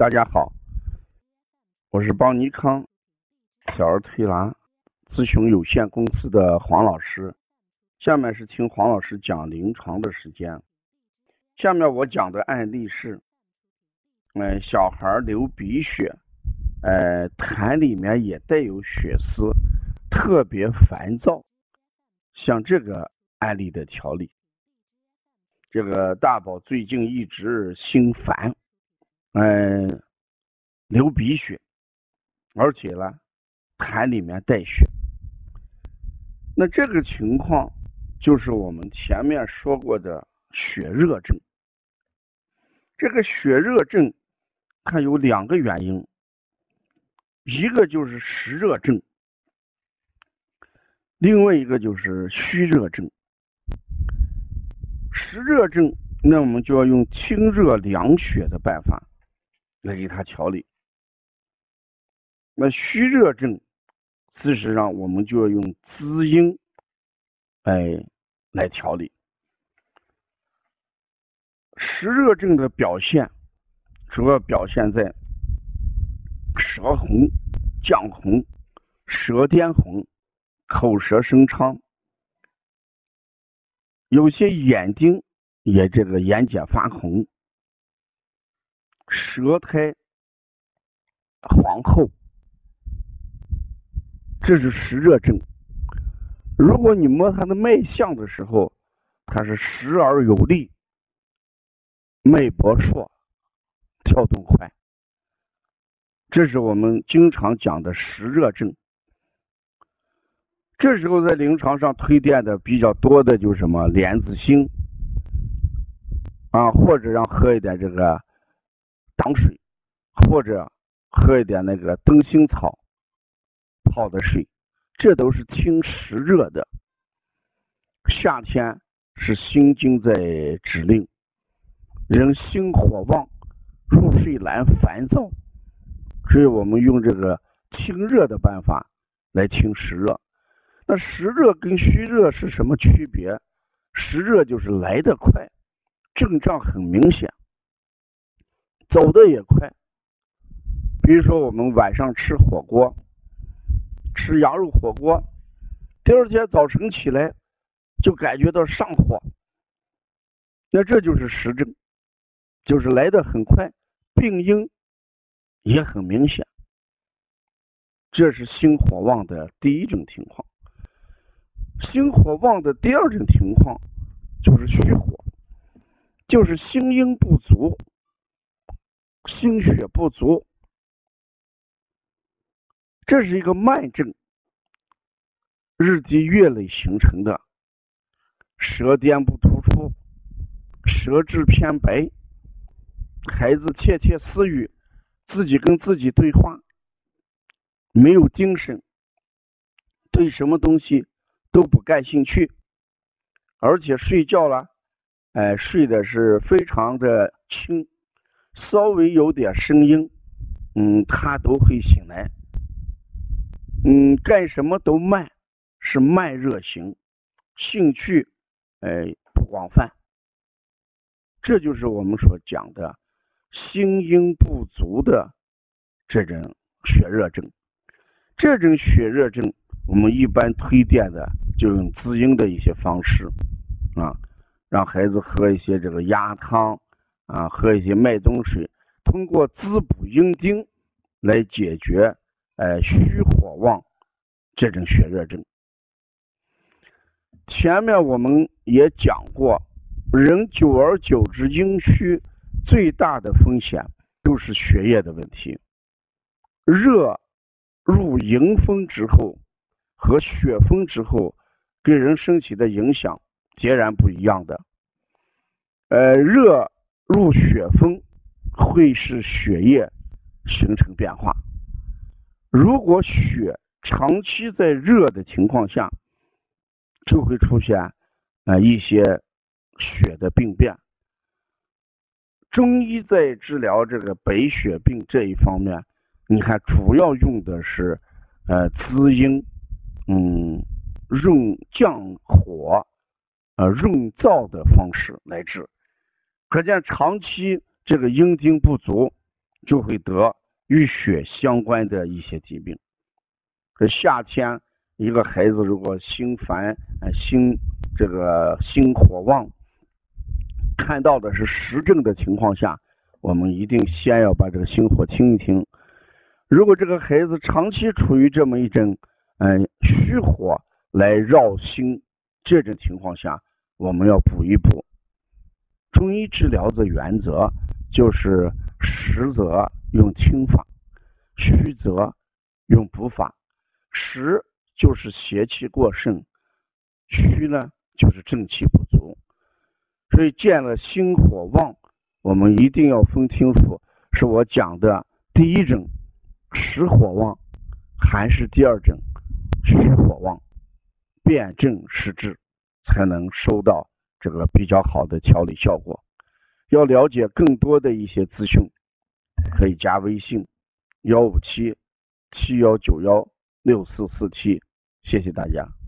大家好，我是邦尼康小儿推拿咨询有限公司的黄老师。下面是听黄老师讲临床的时间。下面我讲的案例是，呃，小孩流鼻血，呃，痰里面也带有血丝，特别烦躁。像这个案例的调理，这个大宝最近一直心烦。嗯，流鼻血，而且呢，痰里面带血。那这个情况就是我们前面说过的血热症。这个血热症，看有两个原因，一个就是实热症，另外一个就是虚热症。实热症，那我们就要用清热凉血的办法。来给他调理。那虚热症，事实上我们就要用滋阴，哎，来调理。湿热症的表现，主要表现在舌红、绛红、舌颠红、口舌生疮，有些眼睛也这个眼睑发红。舌苔黄厚，这是实热症。如果你摸他的脉象的时候，他是实而有力，脉搏硕，跳动快，这是我们经常讲的实热症。这时候在临床上推荐的比较多的就是什么莲子心啊，或者让喝一点这个。糖水，或者喝一点那个灯心草泡的水，这都是清湿热的。夏天是心经在指令，人心火旺，入睡难，烦躁，所以我们用这个清热的办法来清湿热。那湿热跟虚热是什么区别？湿热就是来得快，症状很明显。走的也快，比如说我们晚上吃火锅，吃羊肉火锅，第二天早晨起来就感觉到上火，那这就是实症，就是来的很快，病因也很明显，这是心火旺的第一种情况。心火旺的第二种情况就是虚火，就是心阴不足。心血不足，这是一个慢症，日积月累形成的。舌尖不突出，舌质偏白，孩子窃窃私语，自己跟自己对话，没有精神，对什么东西都不感兴趣，而且睡觉了，哎，睡的是非常的轻。稍微有点声音，嗯，他都会醒来。嗯，干什么都慢，是慢热型，兴趣哎不广泛。这就是我们所讲的心阴不足的这种血热症。这种血热症，我们一般推荐的就用滋阴的一些方式啊，让孩子喝一些这个鸭汤。啊，喝一些麦冬水，通过滋补阴经来解决，呃，虚火旺这种血热症。前面我们也讲过，人久而久之阴虚，最大的风险就是血液的问题。热入迎风之后和血风之后，给人身体的影响截然不一样的。呃，热。入血风会使血液形成变化。如果血长期在热的情况下，就会出现啊一些血的病变。中医在治疗这个白血病这一方面，你看主要用的是呃滋阴，嗯，用降火，呃润燥的方式来治。可见长期这个阴精不足，就会得与血相关的一些疾病。这夏天，一个孩子如果心烦、心这个心火旺，看到的是实症的情况下，我们一定先要把这个心火清一清。如果这个孩子长期处于这么一种嗯虚火来绕心这种情况下，我们要补一补。中医治疗的原则就是实则用清法，虚则用补法。实就是邪气过盛，虚呢就是正气不足。所以见了心火旺，我们一定要分清楚，是我讲的第一种实火旺，还是第二种虚火旺，辨证施治，才能收到这个比较好的调理效果。要了解更多的一些资讯，可以加微信幺五七七幺九幺六四四七，谢谢大家。